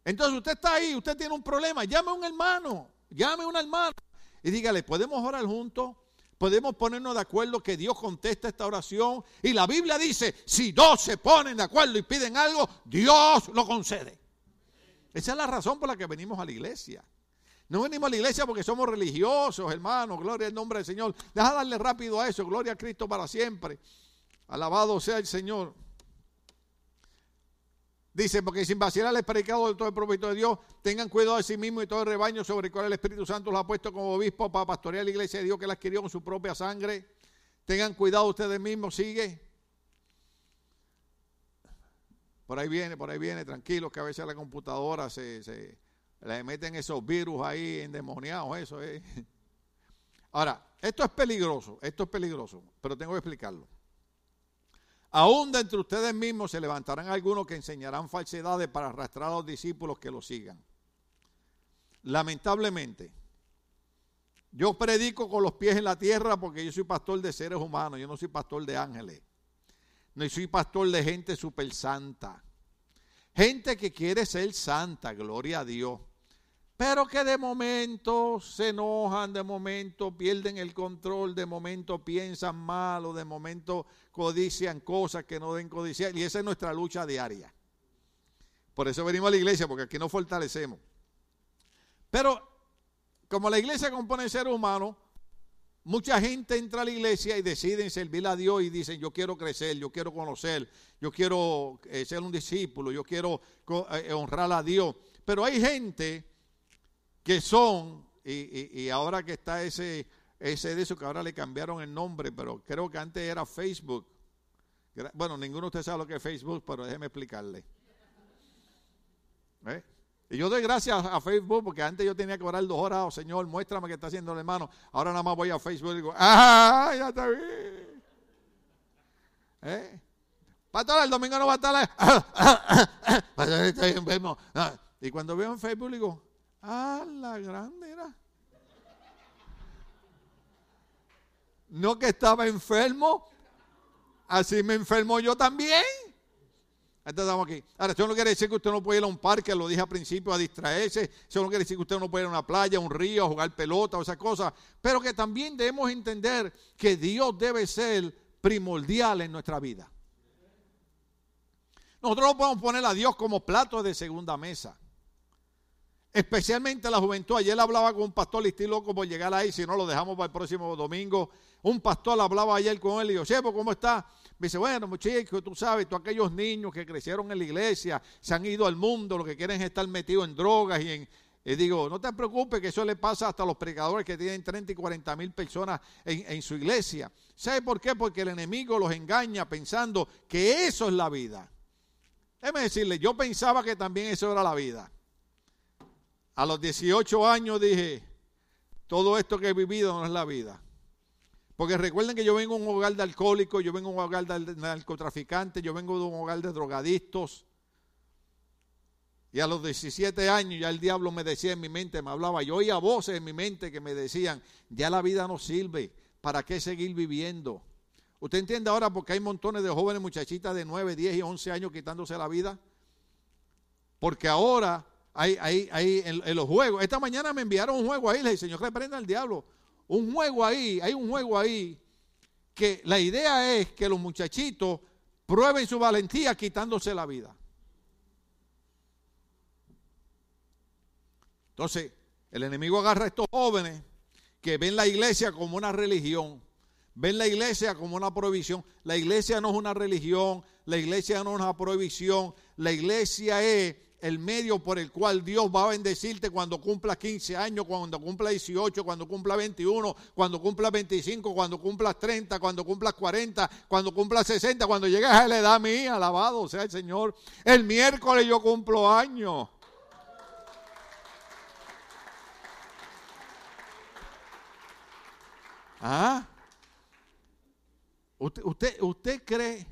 Entonces usted está ahí, usted tiene un problema, llame a un hermano, llame a una hermana y dígale, ¿podemos orar juntos? Podemos ponernos de acuerdo que Dios contesta esta oración. Y la Biblia dice, si dos se ponen de acuerdo y piden algo, Dios lo concede. Esa es la razón por la que venimos a la iglesia. No venimos a la iglesia porque somos religiosos, hermanos. Gloria al nombre del Señor. Deja darle rápido a eso. Gloria a Cristo para siempre. Alabado sea el Señor. Dice, porque sin vacilar el predicado de todo el propósito de Dios, tengan cuidado de sí mismos y todo el rebaño sobre el cual el Espíritu Santo los ha puesto como obispo para pastorear la iglesia de Dios que la adquirió con su propia sangre. Tengan cuidado ustedes mismos, sigue. Por ahí viene, por ahí viene, tranquilos, que a veces la computadora se, se le meten esos virus ahí endemoniados, eso es. Ahora, esto es peligroso, esto es peligroso, pero tengo que explicarlo. Aún de entre ustedes mismos se levantarán algunos que enseñarán falsedades para arrastrar a los discípulos que lo sigan. Lamentablemente, yo predico con los pies en la tierra porque yo soy pastor de seres humanos, yo no soy pastor de ángeles no soy pastor de gente super santa. Gente que quiere ser santa, gloria a Dios. Pero que de momento se enojan, de momento pierden el control, de momento piensan mal o de momento codician cosas que no deben codiciar. Y esa es nuestra lucha diaria. Por eso venimos a la iglesia, porque aquí nos fortalecemos. Pero como la iglesia compone ser humano, Mucha gente entra a la iglesia y deciden servir a Dios y dicen, yo quiero crecer, yo quiero conocer, yo quiero eh, ser un discípulo, yo quiero eh, honrar a Dios. Pero hay gente que son, y, ahora que está ese, ese de eso que ahora le cambiaron el nombre, pero creo que antes era Facebook. Bueno, ninguno de ustedes sabe lo que es Facebook, pero déjeme explicarle. ¿Eh? Y yo doy gracias a Facebook porque antes yo tenía que orar dos horas, oh, Señor, muéstrame qué está haciendo el hermano. Ahora nada más voy a Facebook y digo, ¡ah! Ya te vi. ¿Eh? Pastor, el domingo no va a estar enfermo. Ah, y cuando veo en Facebook digo, ¡ah, la grande era! No que estaba enfermo, así me enfermo yo también. Estamos aquí. Ahora, eso no quiere decir que usted no puede ir a un parque, lo dije al principio, a distraerse. Eso no quiere decir que usted no puede ir a una playa, a un río, a jugar pelota o esas cosas. Pero que también debemos entender que Dios debe ser primordial en nuestra vida. Nosotros no podemos poner a Dios como plato de segunda mesa. Especialmente la juventud. Ayer hablaba con un pastor y estoy loco por llegar ahí, si no lo dejamos para el próximo domingo. Un pastor hablaba ayer con él y yo, Chepo, ¿cómo está? Me dice, bueno, muchachos, tú sabes, tú aquellos niños que crecieron en la iglesia, se han ido al mundo, lo que quieren es estar metidos en drogas y en... Digo, no te preocupes que eso le pasa hasta a los predicadores que tienen 30 y 40 mil personas en, en su iglesia. ¿Sabe por qué? Porque el enemigo los engaña pensando que eso es la vida. Déjeme decirle, yo pensaba que también eso era la vida. A los 18 años dije, todo esto que he vivido no es la vida. Porque recuerden que yo vengo de un hogar de alcohólicos, yo vengo de un hogar de narcotraficantes, yo vengo de un hogar de drogadictos. Y a los 17 años ya el diablo me decía en mi mente, me hablaba, yo oía voces en mi mente que me decían, ya la vida no sirve, ¿para qué seguir viviendo? ¿Usted entiende ahora por qué hay montones de jóvenes muchachitas de 9, 10 y 11 años quitándose la vida? Porque ahora hay, hay, hay en, los juegos, esta mañana me enviaron un juego ahí, le dije, Señor, reprenda al diablo un juego ahí, hay un juego ahí que la idea es que los muchachitos prueben su valentía quitándose la vida. Entonces, el enemigo agarra a estos jóvenes que ven la iglesia como una religión, ven la iglesia como una prohibición. La iglesia no es una religión, la iglesia no es una prohibición, la iglesia es el medio por el cual Dios va a bendecirte cuando cumpla 15 años, cuando cumpla 18, cuando cumpla 21, cuando cumpla 25, cuando cumplas 30, cuando cumplas 40, cuando cumplas 60, cuando llegues a la edad mía, alabado sea el Señor. El miércoles yo cumplo años. ¿Ah? ¿Usted, usted, usted cree?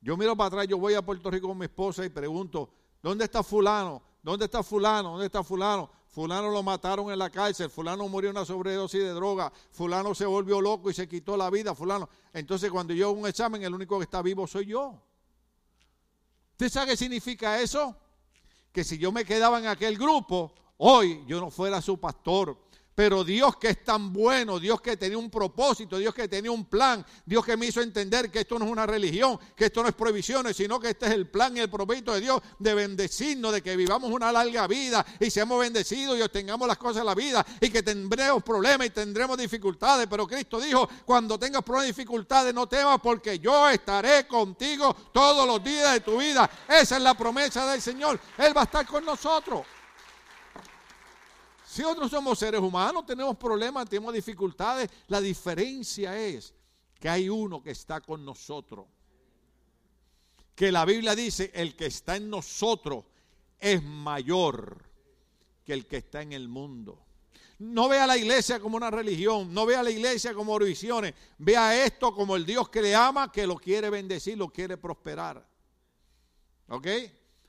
Yo miro para atrás, yo voy a Puerto Rico con mi esposa y pregunto, ¿Dónde está fulano? ¿Dónde está fulano? ¿Dónde está fulano? Fulano lo mataron en la cárcel, fulano murió una sobredosis de droga, fulano se volvió loco y se quitó la vida, fulano. Entonces cuando yo hago un examen, el único que está vivo soy yo. ¿Usted sabe qué significa eso? Que si yo me quedaba en aquel grupo, hoy yo no fuera su pastor, pero Dios que es tan bueno, Dios que tenía un propósito, Dios que tenía un plan, Dios que me hizo entender que esto no es una religión, que esto no es prohibiciones, sino que este es el plan y el propósito de Dios de bendecirnos, de que vivamos una larga vida y seamos bendecidos y obtengamos las cosas de la vida y que tendremos problemas y tendremos dificultades. Pero Cristo dijo, cuando tengas problemas y dificultades, no temas porque yo estaré contigo todos los días de tu vida. Esa es la promesa del Señor. Él va a estar con nosotros. Si otros somos seres humanos, tenemos problemas, tenemos dificultades, la diferencia es que hay uno que está con nosotros. Que la Biblia dice, el que está en nosotros es mayor que el que está en el mundo. No vea la iglesia como una religión, no vea la iglesia como oriciones, vea esto como el Dios que le ama, que lo quiere bendecir, lo quiere prosperar. ¿Ok?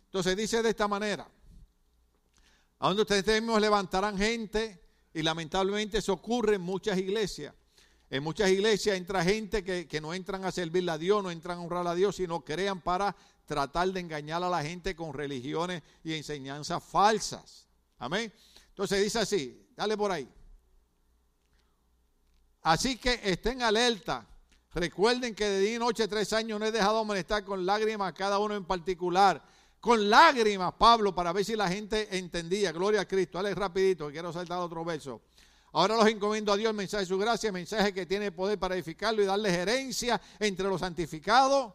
Entonces dice de esta manera, a donde ustedes mismos levantarán gente y lamentablemente eso ocurre en muchas iglesias. En muchas iglesias entra gente que, no entran a servirle a Dios, no entran a honrar a Dios, sino crean para tratar de engañar a la gente con religiones y enseñanzas falsas. Amén. Entonces dice así, dale por ahí. Así que estén alerta. Recuerden que de día y noche tres años no he dejado molestar con lágrimas a cada uno en particular con lágrimas, Pablo, para ver si la gente entendía. Gloria a Cristo. Dale rapidito, quiero saltar otro verso. Ahora los encomiendo a Dios el mensaje de su gracia, el mensaje que tiene poder para edificarlo y darle gerencia entre los santificados.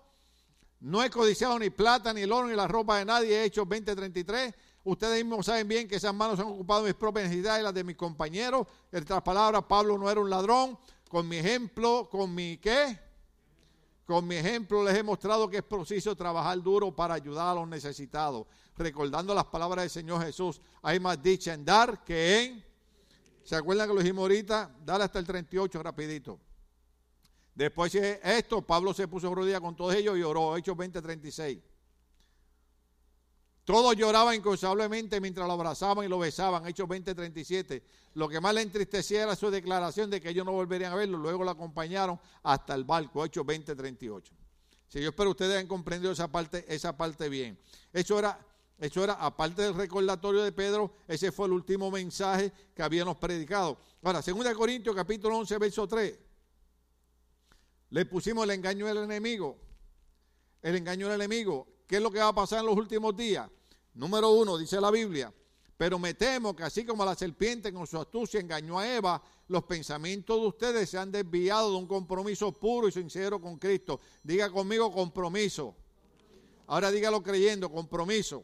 No he codiciado ni plata, ni el oro, ni la ropa de nadie. Hechos 20:33. Ustedes mismos saben bien que esas manos han ocupado mis propias necesidades y las de mis compañeros. En otras palabras, Pablo no era un ladrón. Con mi ejemplo, con mi qué? Con mi ejemplo les he mostrado que es preciso trabajar duro para ayudar a los necesitados. Recordando las palabras del Señor Jesús, hay más dicha en dar que en... ¿Se acuerdan que lo dijimos ahorita? Dale hasta el 38 rapidito. Después de esto, Pablo se puso rodilla con todos ellos y oró. Hechos 20, 36. Todos lloraban incansablemente mientras lo abrazaban y lo besaban. Hechos 20:37. Lo que más le entristecía era su declaración de que ellos no volverían a verlo. Luego lo acompañaron hasta el barco. Hechos 20:38. Si yo espero ustedes hayan comprendido esa parte, esa parte bien. Eso era, eso era, aparte del recordatorio de Pedro, ese fue el último mensaje que habíamos predicado. Ahora, 2 Corintios capítulo 11, verso 3. Le pusimos el engaño del enemigo. El engaño del enemigo. ¿Qué es lo que va a pasar en los últimos días? Número uno, dice la Biblia, pero me temo que así como la serpiente con su astucia engañó a Eva, los pensamientos de ustedes se han desviado de un compromiso puro y sincero con Cristo. Diga conmigo compromiso. Ahora dígalo creyendo, compromiso.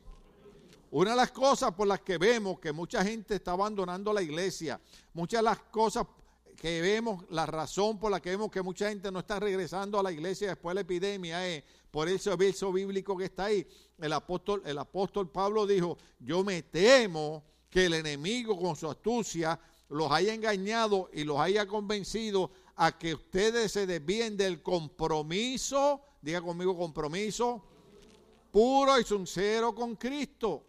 Una de las cosas por las que vemos que mucha gente está abandonando la iglesia, muchas de las cosas que vemos, la razón por la que vemos que mucha gente no está regresando a la iglesia después de la epidemia es por ese verso bíblico que está ahí. El apóstol, el apóstol Pablo dijo, yo me temo que el enemigo con su astucia los haya engañado y los haya convencido a que ustedes se desvíen del compromiso, diga conmigo compromiso, puro y sincero con Cristo.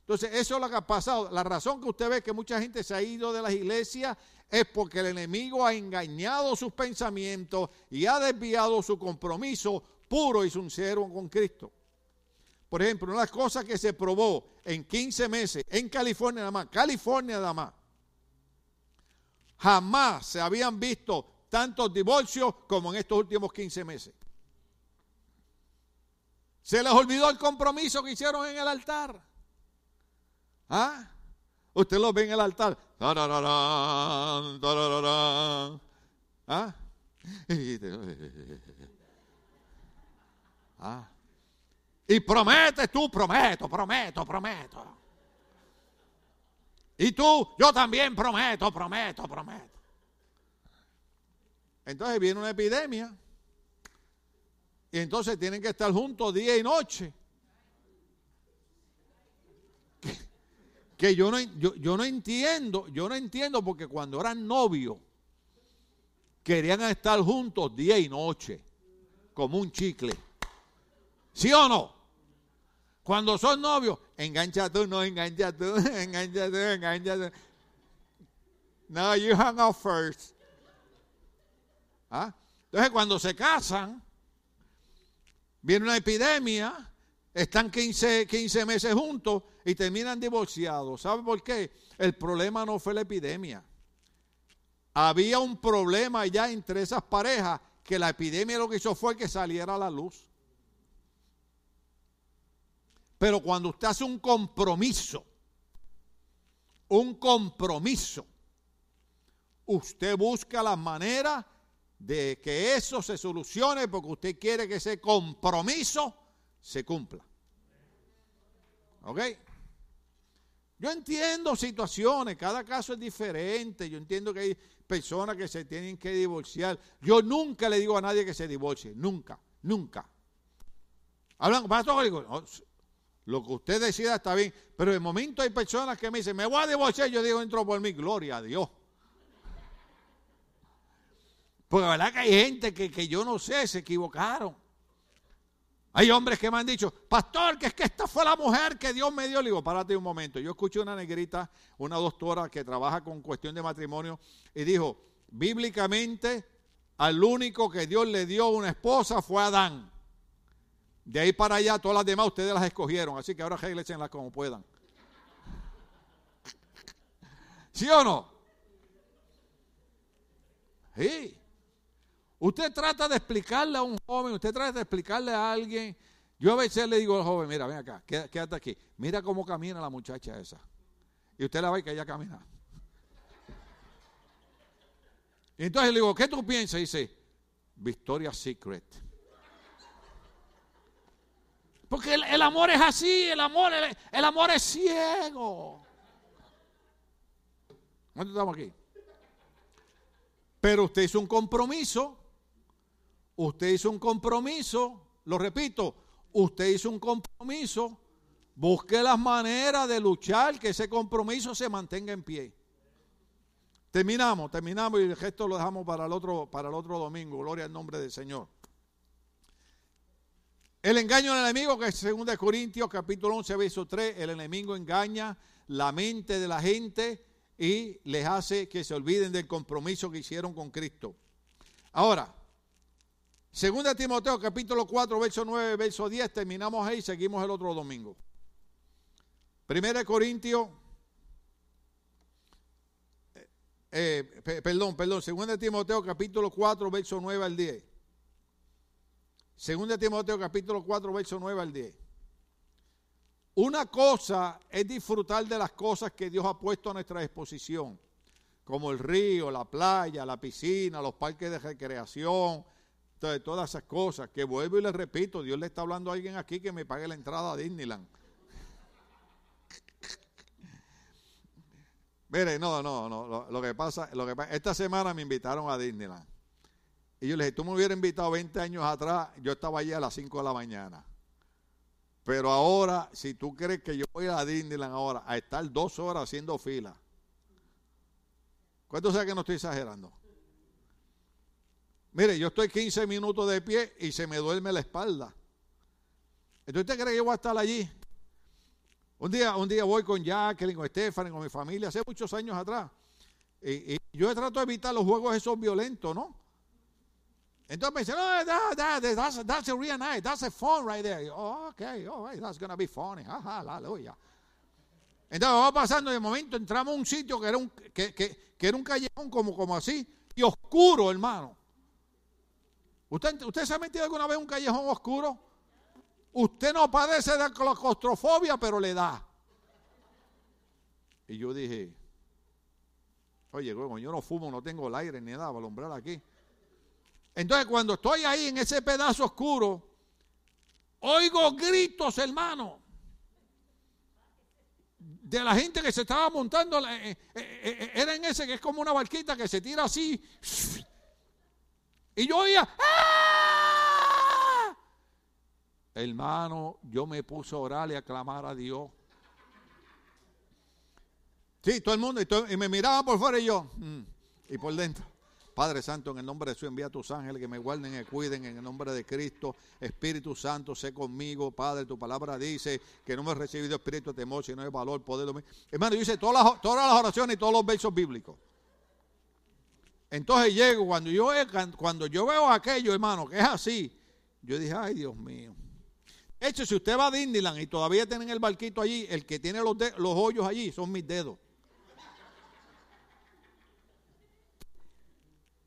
Entonces, eso es lo que ha pasado. La razón que usted ve que mucha gente se ha ido de las iglesias es porque el enemigo ha engañado sus pensamientos y ha desviado su compromiso puro y sincero con Cristo. Por ejemplo, una de las cosas que se probó en 15 meses en California nada más, California nada más, jamás se habían visto tantos divorcios como en estos últimos 15 meses. Se les olvidó el compromiso que hicieron en el altar. ¿Ah? Usted lo ve en el altar. ¿Ah? Ah. Y prometes tú, prometo, prometo, prometo. Y tú, yo también prometo, prometo, prometo. Entonces viene una epidemia. Y entonces tienen que estar juntos día y noche. Que, yo, no, yo, yo no entiendo, yo no entiendo porque cuando eran novios querían estar juntos día y noche, como un chicle. ¿Sí o no? Cuando son novios, engancha tú, no engancha tú, engancha tú, engancha tú. No, you hang out first. ¿Ah? Entonces, cuando se casan, viene una epidemia, están 15, 15 meses juntos y terminan divorciados. ¿Sabe por qué? El problema no fue la epidemia. Había un problema ya entre esas parejas que la epidemia lo que hizo fue que saliera a la luz. Pero cuando usted hace un compromiso, un compromiso, usted busca la manera de que eso se solucione porque usted quiere que ese compromiso se cumpla. ¿Ok? Yo entiendo situaciones, cada caso es diferente, yo entiendo que hay personas que se tienen que divorciar. Yo nunca le digo a nadie que se divorcie, nunca, nunca. Hablan, pastor, lo que usted decida está bien, pero de momento hay personas que me dicen, me voy a divorciar, yo digo, entro por mi gloria a Dios. Porque la verdad que hay gente que, que yo no sé, se equivocaron. Hay hombres que me han dicho, pastor, que es que esta fue la mujer que Dios me dio. Le digo, párate un momento. Yo escuché una negrita, una doctora que trabaja con cuestión de matrimonio, y dijo, bíblicamente, al único que Dios le dio una esposa fue Adán. De ahí para allá, todas las demás ustedes las escogieron. Así que ahora las como puedan. ¿Sí o no? Sí. Usted trata de explicarle a un joven, usted trata de explicarle a alguien. Yo a veces le digo al joven, mira, ven acá, quédate aquí. Mira cómo camina la muchacha esa. Y usted la ve que ella camina. Entonces le digo, ¿qué tú piensas? Dice, Victoria's Secret. Porque el, amor es así, el amor, el, amor es ciego. ¿Cuánto estamos aquí? Pero usted hizo un compromiso Usted hizo un compromiso, lo repito, usted hizo un compromiso, busque las maneras de luchar que ese compromiso se mantenga en pie. Terminamos, terminamos y el gesto lo dejamos para el otro, para el otro domingo. Gloria al nombre del Señor. El engaño del enemigo, que es 2 Corintios capítulo 11, verso 3, el enemigo engaña la mente de la gente y les hace que se olviden del compromiso que hicieron con Cristo. Ahora, Segunda Timoteo capítulo 4, verso 9, verso 10, terminamos ahí, seguimos el otro domingo. Primera Corintios, eh, eh, perdón, perdón, segunda Timoteo capítulo 4, verso 9 al 10. Segunda Timoteo capítulo 4, verso 9 al 10. Una cosa es disfrutar de las cosas que Dios ha puesto a nuestra disposición, como el río, la playa, la piscina, los parques de recreación, todas esas cosas, que vuelvo y le repito, Dios le está hablando a alguien aquí que me pague la entrada a Disneyland. Mire, no, no, no, lo, que pasa, lo que esta semana me invitaron a Disneyland. Y yo le dije, tú me hubieras invitado 20 años atrás, yo estaba allí a las 5 de la mañana. Pero ahora, si tú crees que yo voy a Disneyland ahora a estar dos horas haciendo fila, ¿cuánto sea que no estoy exagerando? Mire, yo estoy 15 minutos de pie y se me duerme la espalda. Entonces, ¿usted cree que yo voy a estar allí? Un día, un día voy con Jacqueline, con Stephanie, con mi familia, hace muchos años atrás. Y, yo he tratado de evitar los juegos esos violentos, ¿no? Entonces me dicen, oh, that, that's, that's a real night, that's a fun right there. oh, okay, all right, that's gonna be funny. Ajá, aleluya. Entonces vamos pasando, de momento entramos a un sitio que era un, que, que, que era un callejón como, como así, y oscuro, hermano. ¿Usted, ¿Usted se ha metido alguna vez en un callejón oscuro? Usted no padece de claustrofobia, pero le da. Y yo dije, oye, yo no fumo, no tengo el aire ni nada para alumbrar aquí. Entonces, cuando estoy ahí en ese pedazo oscuro, oigo gritos, hermano, de la gente que se estaba montando. Eh, eh, eh, era en ese que es como una barquita que se tira así y yo oía, ¡Ah! hermano, yo me puse a orar y a clamar a Dios. Sí, todo el mundo, y, me miraba por fuera y yo, mm, y por dentro. Padre Santo, en el nombre de Jesús, envía a tus ángeles que me guarden y cuiden en el nombre de Cristo. Espíritu Santo, sé conmigo, Padre. Tu palabra dice que no me he recibido espíritu de temor, sino de valor, poder. Hermano, yo hice todas las, todas las oraciones y todos los versos bíblicos. Entonces llego, cuando yo, cuando yo veo aquello, hermano, que es así, yo dije, ay Dios mío. De hecho, si usted va a Disneyland y todavía tienen el barquito allí, el que tiene los, los hoyos allí son mis dedos.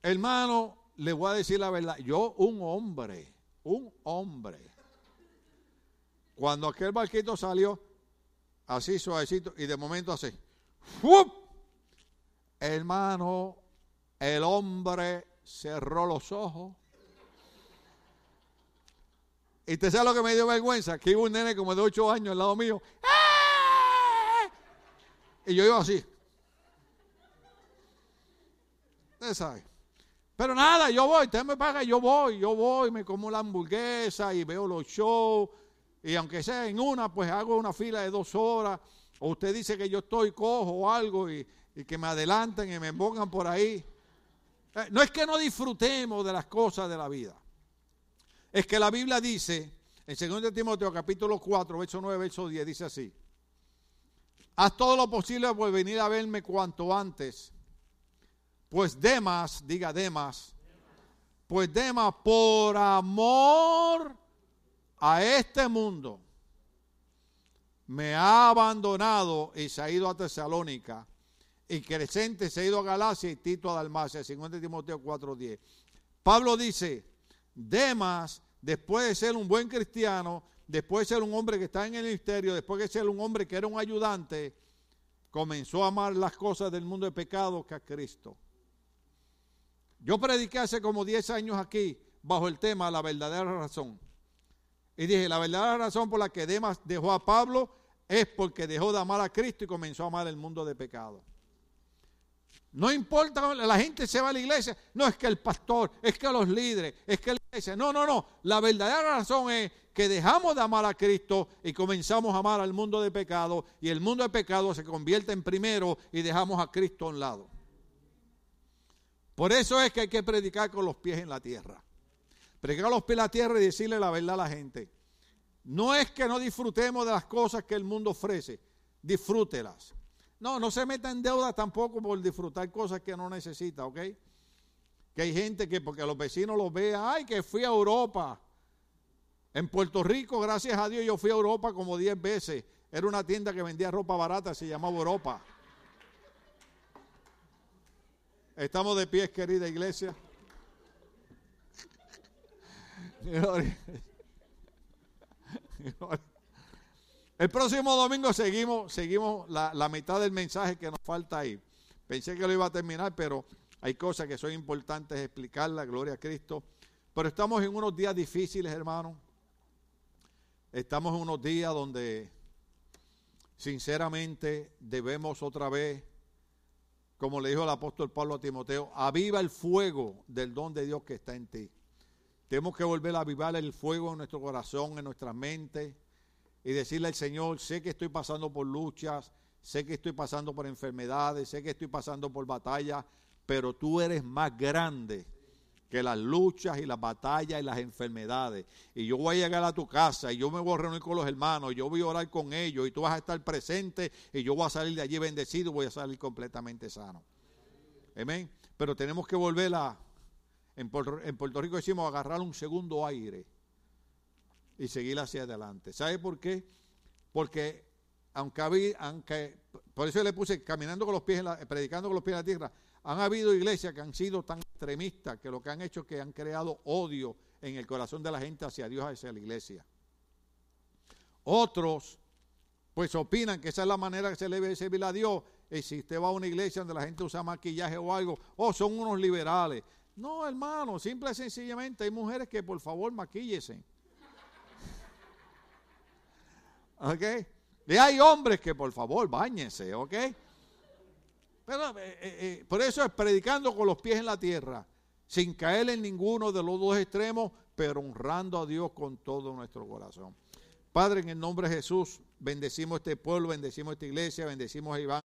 Hermano, le voy a decir la verdad. Yo, un hombre, un hombre, cuando aquel barquito salió, así suavecito, y de momento así, ¡fup! hermano, el hombre cerró los ojos. Y te sabe lo que me dio vergüenza, que iba un nene como de 8 años al lado mío. ¡Ah! Y yo iba así. Usted sabe. Pero nada, yo voy, usted me paga, yo voy, yo voy, me como la hamburguesa y veo los shows. Y aunque sea en una, pues hago una fila de dos horas. O usted dice que yo estoy cojo o algo y, que me adelanten y me pongan por ahí. Eh, no es que no disfrutemos de las cosas de la vida. Es que la Biblia dice, en 2 Timoteo capítulo 4, verso 9, verso 10, dice así. Haz todo lo posible por venir a verme cuanto antes pues Demas, diga Demas, pues Demas por amor a este mundo me ha abandonado y se ha ido a Tesalónica y Crescente se ha ido a Galacia y Tito a Dalmacia, 2 Timoteo 4:10. Pablo dice, Demas, después de ser un buen cristiano, después de ser un hombre que está en el ministerio, después de ser un hombre que era un ayudante, comenzó a amar las cosas del mundo de pecado que a Cristo. Yo prediqué hace como 10 años aquí bajo el tema La verdadera razón. Y dije, la verdadera razón por la que Demas dejó a Pablo es porque dejó de amar a Cristo y comenzó a amar el mundo de pecado. No importa, la gente se va a la iglesia. No es que el pastor, es que los líderes, es que la iglesia. No, no, no. La verdadera razón es que dejamos de amar a Cristo y comenzamos a amar al mundo de pecado. Y el mundo de pecado se convierte en primero y dejamos a Cristo a un lado. Por eso es que hay que predicar con los pies en la tierra. Predicar los pies en la tierra y decirle la verdad a la gente. No es que no disfrutemos de las cosas que el mundo ofrece, disfrútelas. No, no se meta en deuda tampoco por disfrutar cosas que no necesita, ¿ok? Que hay gente que porque los vecinos los vean, ay, que fui a Europa. En Puerto Rico, gracias a Dios, yo fui a Europa como 10 veces. Era una tienda que vendía ropa barata, se llamaba Europa. Estamos de pies, querida iglesia. El próximo domingo seguimos, seguimos la, la, mitad del mensaje que nos falta ahí. Pensé que lo iba a terminar, pero hay cosas que son importantes explicar, la gloria a Cristo. Pero estamos en unos días difíciles, hermano. Estamos en unos días donde sinceramente debemos otra vez como le dijo el apóstol Pablo a Timoteo, aviva el fuego del don de Dios que está en ti. Tenemos que volver a avivar el fuego en nuestro corazón, en nuestra mente, y decirle al Señor, sé que estoy pasando por luchas, sé que estoy pasando por enfermedades, sé que estoy pasando por batallas, pero tú eres más grande que las luchas y las batallas y las enfermedades. Y yo voy a llegar a tu casa y yo me voy a reunir con los hermanos, yo voy a orar con ellos y tú vas a estar presente y yo voy a salir de allí bendecido, voy a salir completamente sano. Amén. Pero tenemos que volver a, en Puerto, Rico decimos, agarrar un segundo aire y seguir hacia adelante. ¿Sabe por qué? Porque aunque, aunque por eso le puse caminando con los pies, predicando con los pies en la tierra, han habido iglesias que han sido tan extremistas que lo que han hecho es que han creado odio en el corazón de la gente hacia Dios, hacia la iglesia. Otros, pues opinan que esa es la manera que se le debe servir a Dios. Y si usted va a una iglesia donde la gente usa maquillaje o algo, oh, son unos liberales. No, hermano, simple y sencillamente hay mujeres que por favor maquíllese. ¿Ok? Y hay hombres que por favor bañense, ¿ok? Pero, eh, eh, eh, por eso es predicando con los pies en la tierra, sin caer en ninguno de los dos extremos, pero honrando a Dios con todo nuestro corazón. Padre, en el nombre de Jesús, bendecimos este pueblo, bendecimos esta iglesia, bendecimos a Iván.